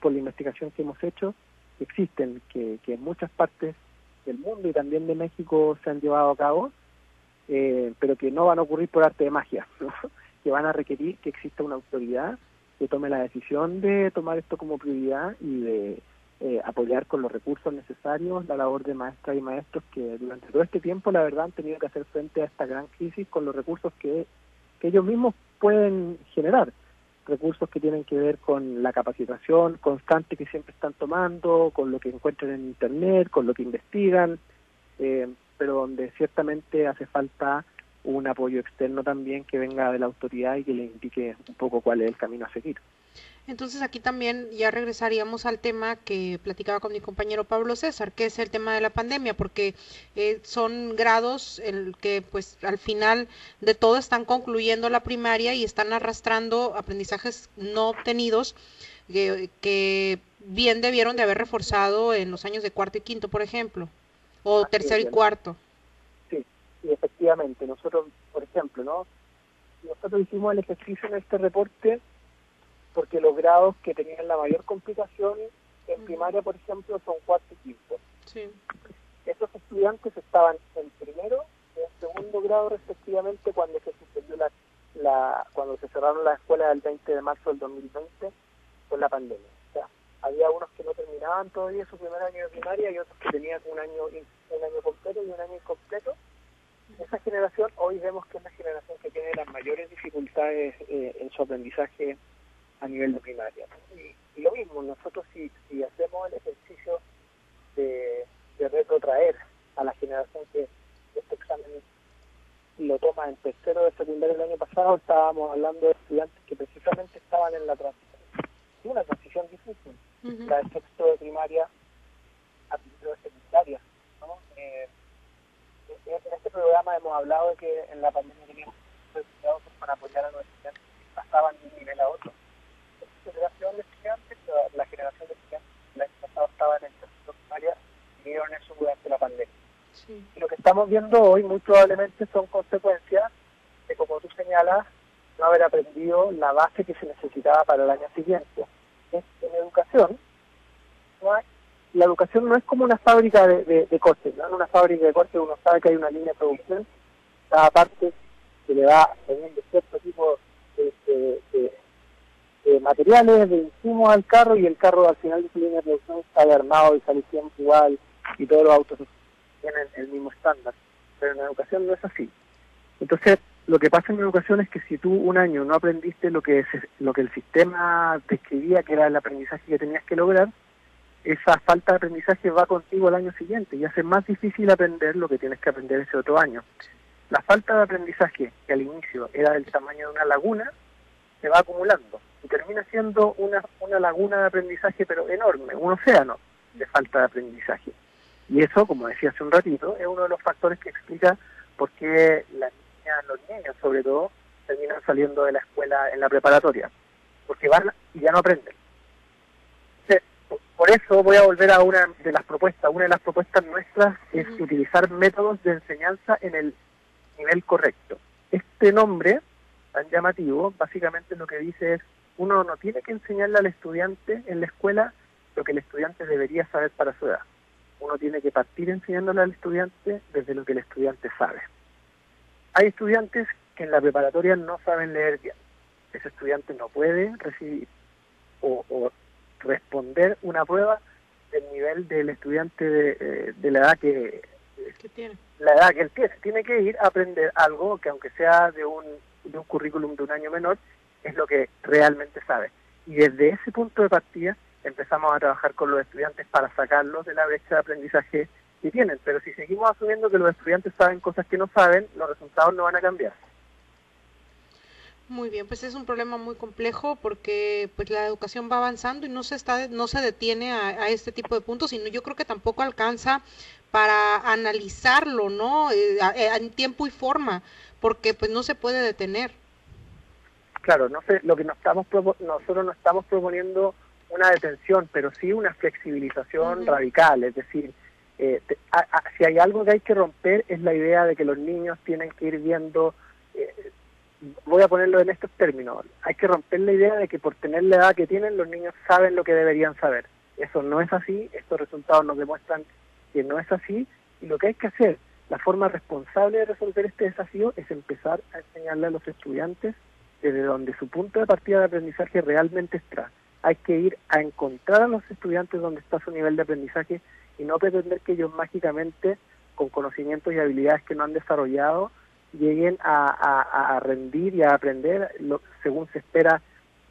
por la investigación que hemos hecho que existen, que, que en muchas partes del mundo y también de México se han llevado a cabo, eh, pero que no van a ocurrir por arte de magia, <laughs> que van a requerir que exista una autoridad que tome la decisión de tomar esto como prioridad y de eh, apoyar con los recursos necesarios la labor de maestras y maestros que durante todo este tiempo, la verdad, han tenido que hacer frente a esta gran crisis con los recursos que, que ellos mismos pueden generar. Recursos que tienen que ver con la capacitación constante que siempre están tomando, con lo que encuentran en Internet, con lo que investigan, eh, pero donde ciertamente hace falta un apoyo externo también que venga de la autoridad y que le indique un poco cuál es el camino a seguir. Entonces aquí también ya regresaríamos al tema que platicaba con mi compañero Pablo César, que es el tema de la pandemia, porque eh, son grados en que pues al final de todo están concluyendo la primaria y están arrastrando aprendizajes no obtenidos que, que bien debieron de haber reforzado en los años de cuarto y quinto, por ejemplo, o tercero y cuarto y efectivamente, nosotros, por ejemplo, ¿no? Nosotros hicimos el ejercicio en este reporte porque los grados que tenían la mayor complicación en primaria, por ejemplo, son cuarto y quinto. Sí. Esos estudiantes estaban en primero y en segundo grado respectivamente cuando se suspendió la, la cuando se cerraron las escuelas el 20 de marzo del 2020 con la pandemia. O sea, había unos que no terminaban todavía su primer año de primaria y otros que tenían un año un año completo y un año incompleto esa generación hoy vemos que es la generación que tiene las mayores dificultades eh, en su aprendizaje a nivel de primaria. Y, lo mismo, nosotros si, si hacemos el ejercicio de, retrotraer a la generación que este examen lo toma en tercero de secundaria el año pasado, estábamos hablando de estudiantes que precisamente estaban en la transición, una transición difícil, la de sexto de primaria a primero de secundaria. ¿no? Eh, en este programa hemos hablado de que en la pandemia teníamos resultados para apoyar a los estudiantes que pasaban de un nivel a otro. Esta generación de estudiantes, la, generación de estudiantes el año pasado estaba en el tercero primaria, vivieron eso durante la pandemia. Y lo que estamos viendo hoy muy probablemente son consecuencias de, como tú señalas, no haber aprendido la base que se necesitaba para el año siguiente. En educación no hay la educación no es como una fábrica de, de, ¿no? En una fábrica de corte uno sabe que hay una línea de producción, cada parte se le va poniendo cierto tipo de, materiales, de insumos al carro y el carro al final de su línea de producción sale armado y sale siempre igual y todos los autos tienen el mismo estándar. Pero en la educación no es así. Entonces, lo que pasa en la educación es que si tú un año no aprendiste lo que, lo que el sistema describía que era el aprendizaje que tenías que lograr, esa falta de aprendizaje va contigo el año siguiente y hace más difícil aprender lo que tienes que aprender ese otro año. La falta de aprendizaje, que al inicio era del tamaño de una laguna, se va acumulando y termina siendo una, una laguna de aprendizaje pero enorme, un océano de falta de aprendizaje. Y eso, como decía hace un ratito, es uno de los factores que explica por qué las niñas, los niños sobre todo, terminan saliendo de la escuela en la preparatoria, porque van y ya no aprenden por eso voy a volver a una de las propuestas. Una de las propuestas nuestras es utilizar métodos de enseñanza en el nivel correcto. Este nombre tan llamativo, básicamente lo que dice es, uno no tiene que enseñarle al estudiante en la escuela lo que el estudiante debería saber para su edad. Uno tiene que partir enseñándole al estudiante desde lo que el estudiante sabe. Hay estudiantes que en la preparatoria no saben leer bien. Ese estudiante no puede recibir o, o responder una prueba del nivel del estudiante de, eh, la edad que, tiene. la edad que él tiene. Tiene que ir a aprender algo que aunque sea de un, de un currículum de un año menor, es lo que realmente sabe. Y desde ese punto de partida empezamos a trabajar con los estudiantes para sacarlos de la brecha de aprendizaje que tienen. Pero si seguimos asumiendo que los estudiantes saben cosas que no saben, los resultados no van a cambiar. Muy bien, pues es un problema muy complejo porque pues la educación va avanzando y no se está no se detiene a, este tipo de puntos, sino yo creo que tampoco alcanza para analizarlo, ¿no? Eh, eh, en tiempo y forma, porque pues no se puede detener. Claro, no sé, lo que nos estamos nosotros no estamos proponiendo una detención, pero sí una flexibilización radical, es decir, eh, si hay algo que hay que romper es la idea de que los niños tienen que ir viendo voy a ponerlo en estos términos, hay que romper la idea de que por tener la edad que tienen los niños saben lo que deberían saber. Eso no es así, estos resultados nos demuestran que no es así y lo que hay que hacer, la forma responsable de resolver este desafío es empezar a enseñarle a los estudiantes desde donde su punto de partida de aprendizaje realmente está. Hay que ir a encontrar a los estudiantes donde está su nivel de aprendizaje y no pretender que ellos mágicamente, con conocimientos y habilidades que no han desarrollado, lleguen a, rendir y a aprender lo, según se espera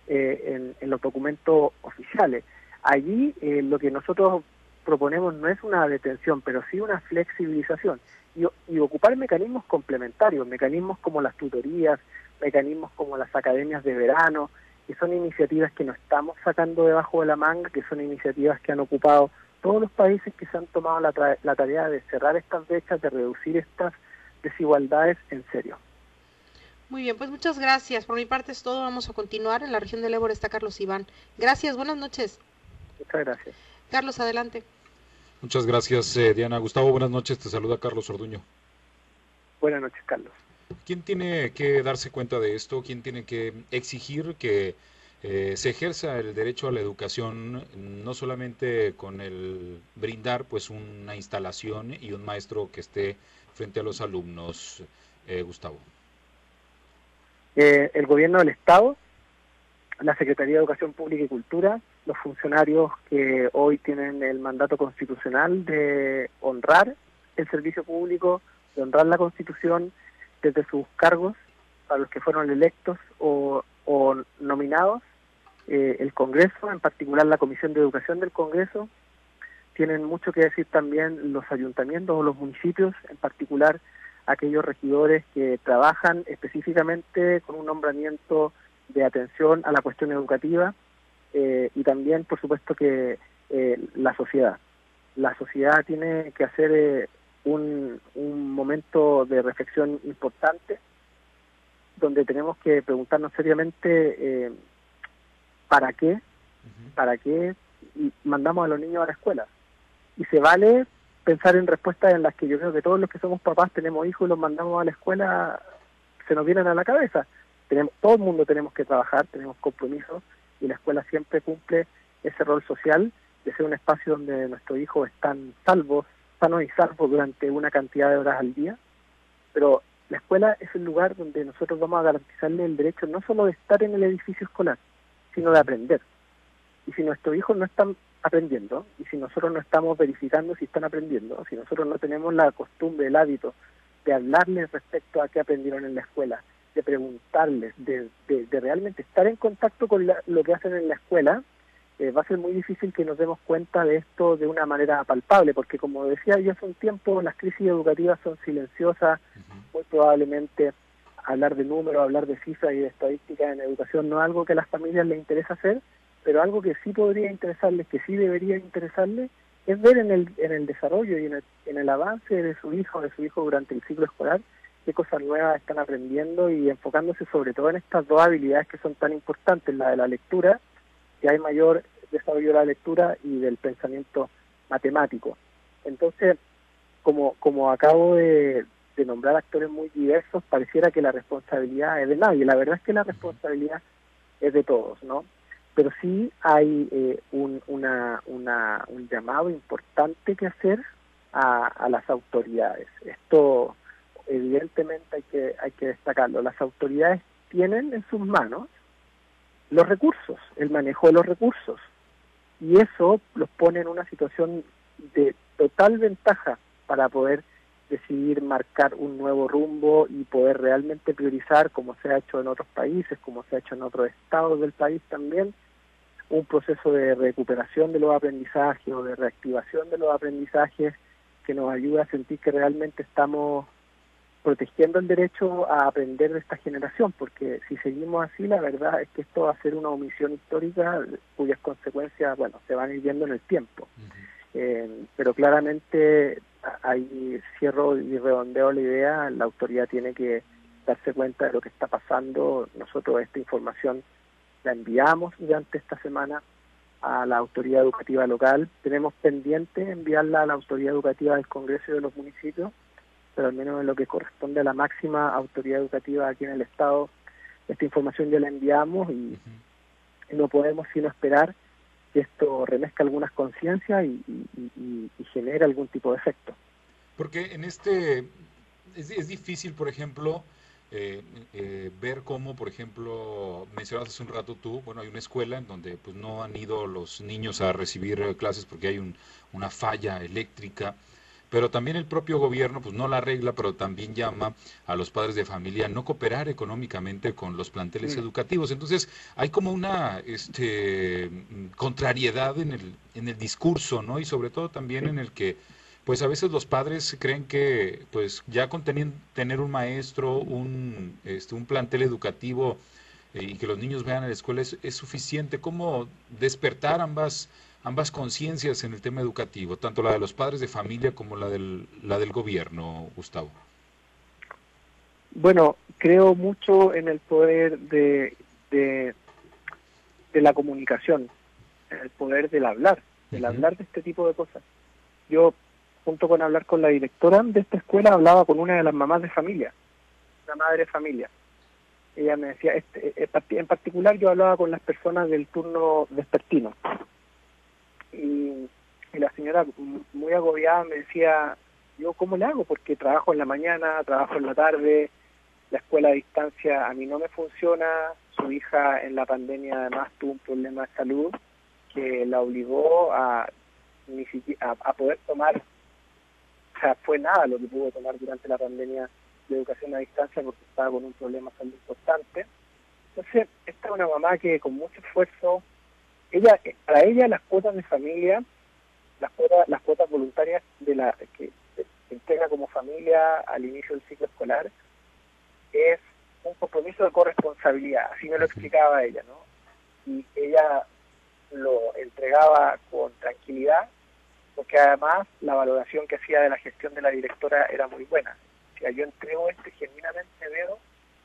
eh, en, los documentos oficiales. Allí eh, lo que nosotros proponemos no es una detención, pero sí una flexibilización y, y, ocupar mecanismos complementarios, mecanismos como las tutorías, mecanismos como las academias de verano, que son iniciativas que no estamos sacando debajo de la manga, que son iniciativas que han ocupado todos los países que se han tomado la, la tarea de cerrar estas brechas, de reducir estas desigualdades en serio. Muy bien, pues muchas gracias. Por mi parte es todo. Vamos a continuar. En la región del Ébora está Carlos Iván. Gracias, buenas noches. Muchas gracias. Carlos, adelante. Muchas gracias, eh, Diana. Gustavo, buenas noches. Te saluda Carlos Orduño. Buenas noches, Carlos. ¿Quién tiene que darse cuenta de esto? ¿Quién tiene que exigir que eh, se ejerza el derecho a la educación no solamente con el brindar pues una instalación y un maestro que esté frente a los alumnos, eh, Gustavo? Eh, el gobierno del Estado, la Secretaría de Educación Pública y Cultura, los funcionarios que hoy tienen el mandato constitucional de honrar el servicio público, de honrar la Constitución desde sus cargos para los que fueron electos o, nominados, eh, el Congreso, en particular la Comisión de Educación del Congreso, tienen mucho que decir también los ayuntamientos o los municipios, en particular aquellos regidores que trabajan específicamente con un nombramiento de atención a la cuestión educativa eh, y también, por supuesto, que eh, la sociedad. La sociedad tiene que hacer eh, un, un momento de reflexión importante donde tenemos que preguntarnos seriamente para qué, para qué mandamos a los niños a la escuela y se vale pensar en respuestas en las que yo creo que todos los que somos papás tenemos hijos y los mandamos a la escuela, se nos vienen a la cabeza. Tenemos, todo el mundo tenemos que trabajar, tenemos compromisos y la escuela siempre cumple ese rol social de ser un espacio donde nuestros hijos están salvos, sanos y salvos durante una cantidad de horas al día. Pero La escuela es el lugar donde nosotros vamos a garantizarle el derecho no solo de estar en el edificio escolar, sino de aprender. Y si nuestros hijos no están aprendiendo, y si nosotros no estamos verificando si están aprendiendo, si nosotros no tenemos la costumbre, el hábito de hablarles respecto a qué aprendieron en la escuela, de preguntarles, de, de, realmente estar en contacto con lo que hacen en la escuela, eh, va a ser muy difícil que nos demos cuenta de esto de una manera palpable, porque como decía yo hace un tiempo, las crisis educativas son silenciosas, muy probablemente hablar de números, hablar de cifras y de estadísticas en educación no es algo que a las familias les interesa hacer, pero algo que sí podría interesarles, que sí debería interesarles, es ver en el, en el desarrollo y en el, en el avance de su hijo, de su hijo durante el ciclo escolar, qué cosas nuevas están aprendiendo y enfocándose sobre todo en estas dos habilidades que son tan importantes, la de la lectura, que hay mayor desarrollo de la lectura y del pensamiento matemático. Entonces, como, como acabo de, de nombrar actores muy diversos, pareciera que la responsabilidad es de nadie. La verdad es que la responsabilidad es de todos, ¿no? Pero sí hay eh, un, una, una, un llamado importante que hacer a, a las autoridades. Esto evidentemente hay que, hay que destacarlo. Las autoridades tienen en sus manos los recursos, el manejo de los recursos. Y eso los pone en una situación de total ventaja para poder decidir marcar un nuevo rumbo y poder realmente priorizar, como se ha hecho en otros países, como se ha hecho en otros estados del país también, un proceso de recuperación de los aprendizajes o de reactivación de los aprendizajes que nos ayuda a sentir que realmente estamos protegiendo el derecho a aprender de esta generación, porque si seguimos así, la verdad es que esto va a ser una omisión histórica cuyas consecuencias, bueno, se van a ir viendo en el tiempo. Eh, pero claramente ahí cierro y redondeo la idea, la autoridad tiene que darse cuenta de lo que está pasando. Nosotros esta información la enviamos durante esta semana a la autoridad educativa local. Tenemos pendiente enviarla a la autoridad educativa del Congreso de los municipios, pero al menos en lo que corresponde a la máxima autoridad educativa aquí en el Estado, esta información ya la enviamos y no podemos sino esperar que esto remezca algunas conciencias y, genere algún tipo de efecto. Porque en este es, difícil, por ejemplo, eh, eh, ver cómo, por ejemplo, mencionabas hace un rato tú, bueno, hay una escuela en donde pues no han ido los niños a recibir clases porque hay un, una falla eléctrica pero también el propio gobierno pues no la arregla, pero también llama a los padres de familia a no cooperar económicamente con los planteles educativos. Entonces, hay como una este contrariedad en el en el discurso, ¿no? Y sobre todo también en el que pues a veces los padres creen que pues ya con tener un maestro, un este un plantel educativo eh, y que los niños vean a la escuela es, es suficiente. ¿Cómo despertar ambas ambas conciencias en el tema educativo, tanto la de los padres de familia como la del, la del gobierno, Gustavo? Bueno, creo mucho en el poder de, de, la comunicación, en el poder del hablar, del hablar de este tipo de cosas. Yo, junto con hablar con la directora de esta escuela, hablaba con una de las mamás de familia, una madre de familia. Ella me decía, este, eh, en particular yo hablaba con las personas del turno vespertino, y, la señora muy agobiada me decía, yo cómo le hago, porque trabajo en la mañana, trabajo en la tarde, la escuela a distancia a mí no me funciona, su hija en la pandemia además tuvo un problema de salud que la obligó a, a, poder tomar, o sea, fue nada lo que pudo tomar durante la pandemia de educación a distancia porque estaba con un problema de salud importante. Entonces, esta es una mamá que con mucho esfuerzo ella para ella las cuotas de familia las cuotas las cuotas voluntarias de la que se entrega como familia al inicio del ciclo escolar es un compromiso de corresponsabilidad así me lo explicaba ella no y ella lo entregaba con tranquilidad porque además la valoración que hacía de la gestión de la directora era muy buena. O sea yo entrego este genuinamente veo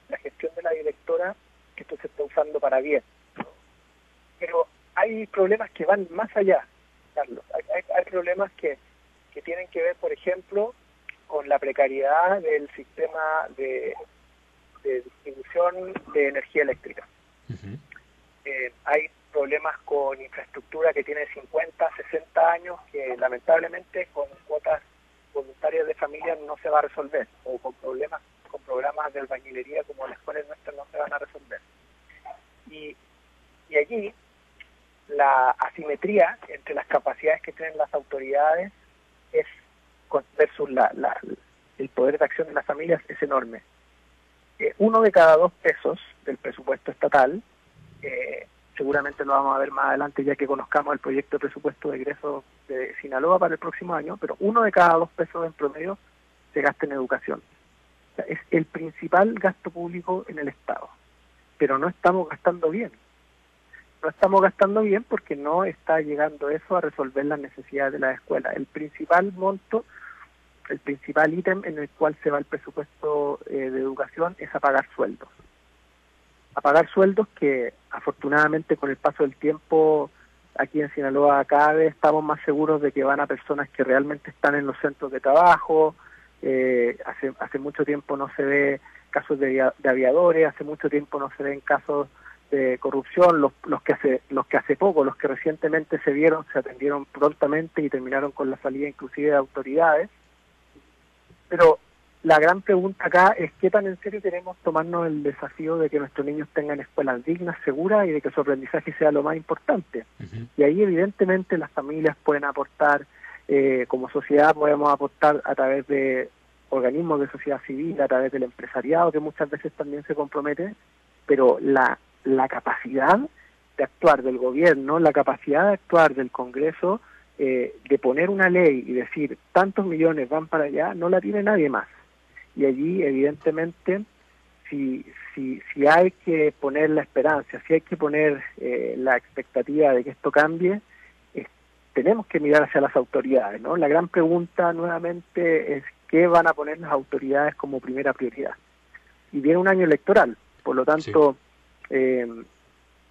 la gestión de la directora que esto se está usando para bien pero hay problemas que van más allá, Carlos. Hay, problemas que, que tienen que ver, por ejemplo, con la precariedad del sistema de, distribución de energía eléctrica. Eh, hay problemas con infraestructura que tiene 50, 60 años que lamentablemente con cuotas voluntarias de familia no se va a resolver, o con problemas con programas de albañilería como las cuales nuestras no se van a resolver. Y, y allí la asimetría entre las capacidades que tienen las autoridades es versus la, el poder de acción de las familias es enorme. Eh, uno de cada dos pesos del presupuesto estatal, eh, seguramente lo vamos a ver más adelante ya que conozcamos el proyecto de presupuesto de egreso de Sinaloa para el próximo año, pero uno de cada dos pesos en promedio se gasta en educación. es el principal gasto público en el Estado, pero no estamos gastando bien. No estamos gastando bien porque no está llegando eso a resolver las necesidades de la escuela. El principal monto el principal ítem en el cual se va el presupuesto eh, de educación es a pagar sueldos. A pagar sueldos que afortunadamente con el paso del tiempo aquí en Sinaloa cada vez estamos más seguros de que van a personas que realmente están en los centros de trabajo. Eh, hace, hace mucho tiempo no se ve casos de, de aviadores, hace mucho tiempo no se ven casos de corrupción, los, los que hace los que hace poco, los que recientemente se vieron, se atendieron prontamente y terminaron con la salida inclusive de autoridades. Pero la gran pregunta acá es qué tan en serio queremos tomarnos el desafío de que nuestros niños tengan escuelas dignas, seguras y de que su aprendizaje sea lo más importante. Y ahí evidentemente las familias pueden aportar, eh, como sociedad podemos aportar a través de organismos de sociedad civil, a través del empresariado que muchas veces también se compromete, pero la, la capacidad de actuar del gobierno, la capacidad de actuar del Congreso, eh, de poner una ley y decir tantos millones van para allá, no la tiene nadie más. Y allí, evidentemente, si, si, si hay que poner la esperanza, si hay que poner eh, la expectativa de que esto cambie, tenemos que mirar hacia las autoridades. ¿no? La gran pregunta nuevamente es qué van a poner las autoridades como primera prioridad. Y viene un año electoral, por lo tanto, eh,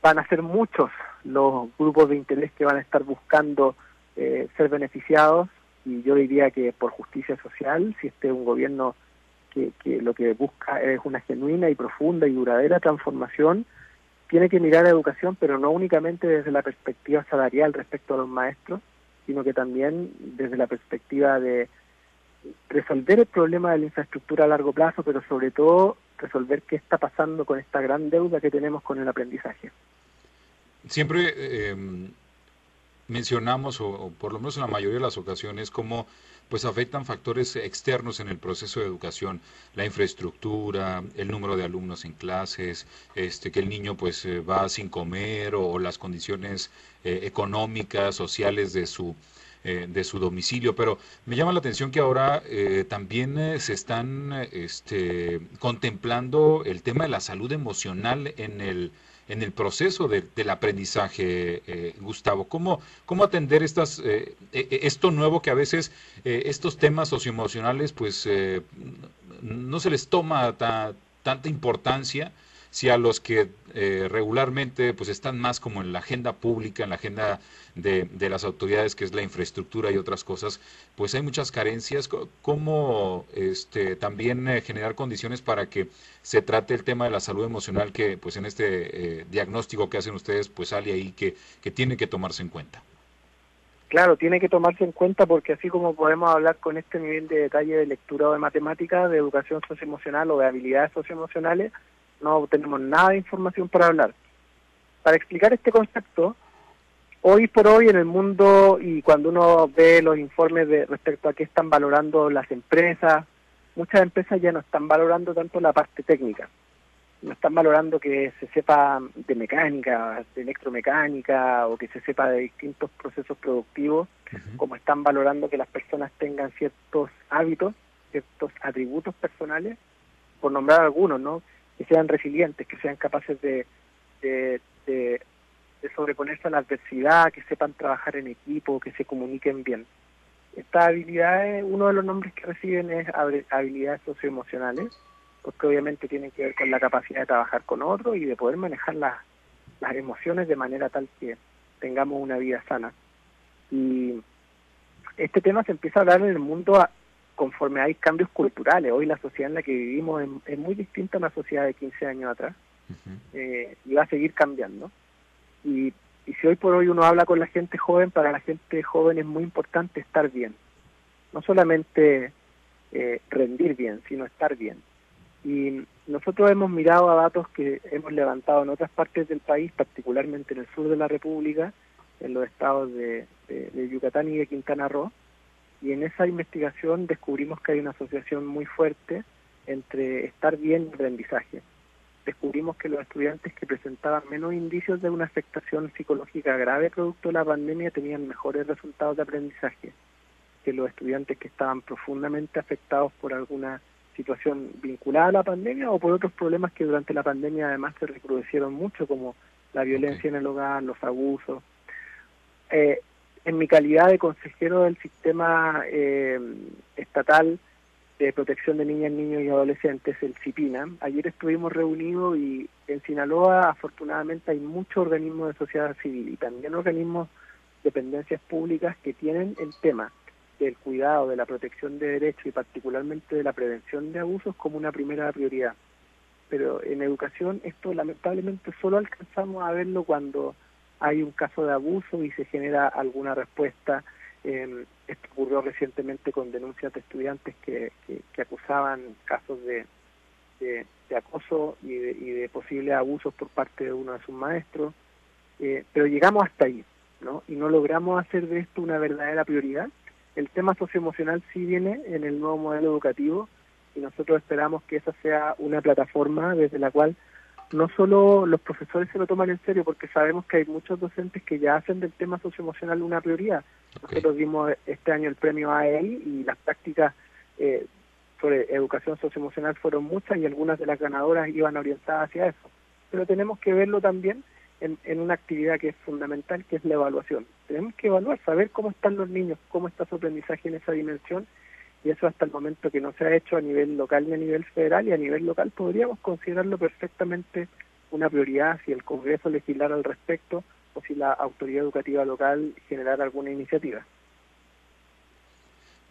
van a ser muchos los grupos de interés que van a estar buscando eh, ser beneficiados y yo diría que por justicia social, si este es un gobierno que, que lo que busca es una genuina y profunda y duradera transformación, tiene que mirar a educación, pero no únicamente desde la perspectiva salarial respecto a los maestros, sino que también desde la perspectiva de resolver el problema de la infraestructura a largo plazo, pero sobre todo resolver qué está pasando con esta gran deuda que tenemos con el aprendizaje. Siempre eh, mencionamos, o, por lo menos en la mayoría de las ocasiones, cómo pues afectan factores externos en el proceso de educación, la infraestructura, el número de alumnos en clases, este, que el niño pues eh, va sin comer o, las condiciones eh, económicas, sociales de su eh, de su domicilio, pero me llama la atención que ahora también se están este, contemplando el tema de la salud emocional en el en el proceso del aprendizaje, eh, Gustavo? ¿Cómo, ¿Cómo atender estas, eh, e, e, esto nuevo que a veces eh, estos temas socioemocionales pues no se les toma tanta importancia? Si a los que eh, regularmente pues están más como en la agenda pública, en la agenda de, de, las autoridades, que es la infraestructura y otras cosas, pues hay muchas carencias. ¿Cómo este, también eh, generar condiciones para que se trate el tema de la salud emocional que pues en este eh, diagnóstico que hacen ustedes pues sale ahí que, que tiene que tomarse en cuenta? Claro, tiene que tomarse en cuenta porque así como podemos hablar con este nivel de detalle de lectura o de matemática, de educación socioemocional o de habilidades socioemocionales, no tenemos nada de información para hablar. Para explicar este concepto, hoy por hoy en el mundo y cuando uno ve los informes de respecto a qué están valorando las empresas, muchas empresas ya no están valorando tanto la parte técnica, no están valorando que se sepa de mecánica, de electromecánica o que se sepa de distintos procesos productivos, como están valorando que las personas tengan ciertos hábitos, ciertos atributos personales, por nombrar algunos, ¿no? Que sean resilientes, que sean capaces de, sobreponerse a la adversidad, que sepan trabajar en equipo, que se comuniquen bien. Estas habilidades, uno de los nombres que reciben es habilidades socioemocionales, porque obviamente tienen que ver con la capacidad de trabajar con otros y de poder manejar las, las emociones de manera tal que tengamos una vida sana. Y este tema se empieza a hablar en el mundo conforme hay cambios culturales. Hoy la sociedad en la que vivimos es, muy distinta a una sociedad de 15 años atrás eh, y va a seguir cambiando. Y, y si hoy por hoy uno habla con la gente joven, para la gente joven es muy importante estar bien. No solamente eh, rendir bien, sino estar bien. Y nosotros hemos mirado a datos que hemos levantado en otras partes del país, particularmente en el sur de la República, en los estados de, de Yucatán y de Quintana Roo, y en esa investigación descubrimos que hay una asociación muy fuerte entre estar bien y aprendizaje. Descubrimos que los estudiantes que presentaban menos indicios de una afectación psicológica grave producto de la pandemia tenían mejores resultados de aprendizaje que los estudiantes que estaban profundamente afectados por alguna situación vinculada a la pandemia o por otros problemas que durante la pandemia además se recrudecieron mucho, como la violencia en el hogar, los abusos. Eh, en mi calidad de consejero del sistema eh, estatal de protección de niñas, niños y adolescentes, el CIPINA, ayer estuvimos reunidos y en Sinaloa afortunadamente hay muchos organismos de sociedad civil y también organismos, dependencias públicas que tienen el tema del cuidado, de la protección de derechos y particularmente de la prevención de abusos como una primera prioridad. Pero en educación esto lamentablemente solo alcanzamos a verlo cuando hay un caso de abuso y se genera alguna respuesta. Eh, esto ocurrió recientemente con denuncias de estudiantes que, que, acusaban casos de, de, acoso y de, y de, posibles abusos por parte de uno de sus maestros. Eh, pero llegamos hasta ahí, ¿no? Y no logramos hacer de esto una verdadera prioridad el tema socioemocional sí viene en el nuevo modelo educativo y nosotros esperamos que esa sea una plataforma desde la cual no solo los profesores se lo toman en serio, porque sabemos que hay muchos docentes que ya hacen del tema socioemocional una prioridad. Nosotros dimos este año el premio AEI y las prácticas eh, sobre educación socioemocional fueron muchas y algunas de las ganadoras iban orientadas hacia eso. Pero tenemos que verlo también en, una actividad que es fundamental, que es la evaluación. Tenemos que evaluar, saber cómo están los niños, cómo está su aprendizaje en esa dimensión, y eso hasta el momento que no se ha hecho a nivel local ni a nivel federal, y a nivel local podríamos considerarlo perfectamente una prioridad si el Congreso legislara al respecto o si la autoridad educativa local generara alguna iniciativa.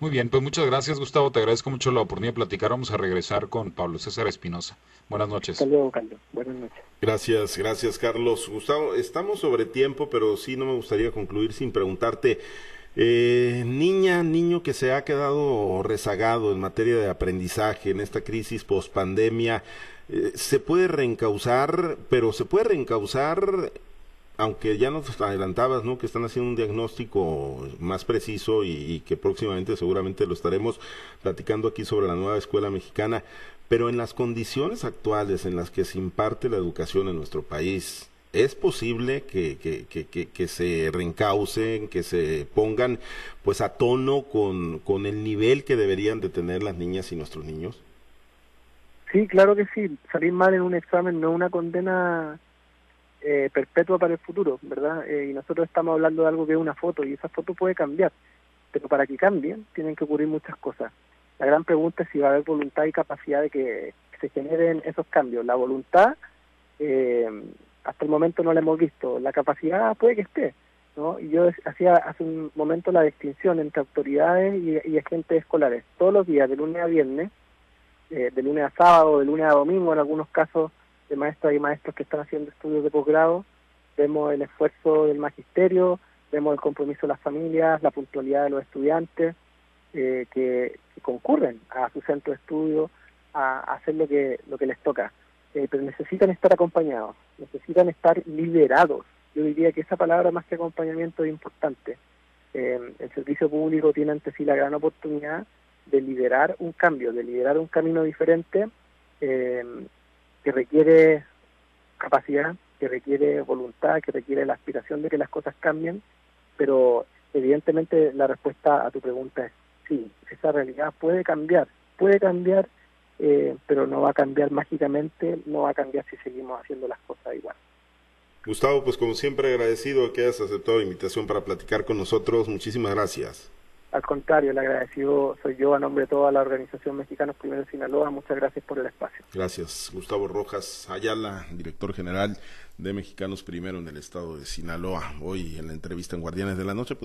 Muy bien, pues muchas gracias Gustavo, te agradezco mucho la oportunidad de platicar. Vamos a regresar con Pablo César Espinosa. Buenas noches. Hasta luego, Carlos. Buenas noches. Gracias, gracias Carlos. Gustavo, estamos sobre tiempo, pero sí no me gustaría concluir sin preguntarte, eh, niña, niño que se ha quedado rezagado en materia de aprendizaje en esta crisis post pandemia, eh, se puede reencauzar, pero se puede reencauzar aunque ya nos adelantabas, ¿no? Que están haciendo un diagnóstico más preciso y, que próximamente seguramente lo estaremos platicando aquí sobre la nueva escuela mexicana, pero en las condiciones actuales en las que se imparte la educación en nuestro país, ¿es posible que, que, que, que, se reencaucen, que se pongan pues a tono con, con el nivel que deberían de tener las niñas y nuestros niños? Sí, claro que sí. Salir mal en un examen no es una condena eh, perpetua para el futuro, ¿verdad? Eh, y nosotros estamos hablando de algo que es una foto y esa foto puede cambiar, pero para que cambien tienen que ocurrir muchas cosas. La gran pregunta es si va a haber voluntad y capacidad de que se generen esos cambios. La voluntad, eh, hasta el momento no la hemos visto. La capacidad puede que esté, ¿no? Y yo hacía hace un momento la distinción entre autoridades y, y agentes escolares. Todos los días, de lunes a viernes, de lunes a sábado, de lunes a domingo en algunos casos, de maestros y maestros que están haciendo estudios de posgrado, vemos el esfuerzo del magisterio, vemos el compromiso de las familias, la puntualidad de los estudiantes eh, que, concurren a su centro de estudio a, hacer lo que, lo que les toca. Eh, pero necesitan estar acompañados, necesitan estar liderados. Yo diría que esa palabra más que acompañamiento es importante. Eh, el servicio público tiene ante sí la gran oportunidad de liderar un cambio, de liderar un camino diferente eh, que requiere capacidad, que requiere voluntad, que requiere la aspiración de que las cosas cambien, pero evidentemente la respuesta a tu pregunta es sí, esa realidad puede cambiar, puede cambiar, eh, pero no va a cambiar mágicamente, no va a cambiar si seguimos haciendo las cosas igual. Gustavo, pues como siempre agradecido que hayas aceptado la invitación para platicar con nosotros. Muchísimas gracias. Al contrario, el agradecido soy yo a nombre de toda la organización Mexicanos Primero de Sinaloa. Muchas gracias por el espacio. Gracias. Gustavo Rojas Ayala, director general de Mexicanos Primero en el estado de Sinaloa. Hoy en la entrevista en Guardianes de la Noche. Pues,